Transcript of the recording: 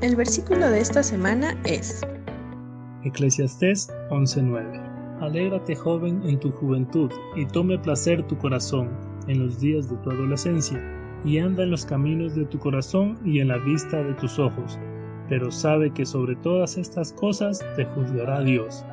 El versículo de esta semana es Eclesiastés 11:9. Alégrate joven en tu juventud y tome placer tu corazón en los días de tu adolescencia y anda en los caminos de tu corazón y en la vista de tus ojos, pero sabe que sobre todas estas cosas te juzgará Dios.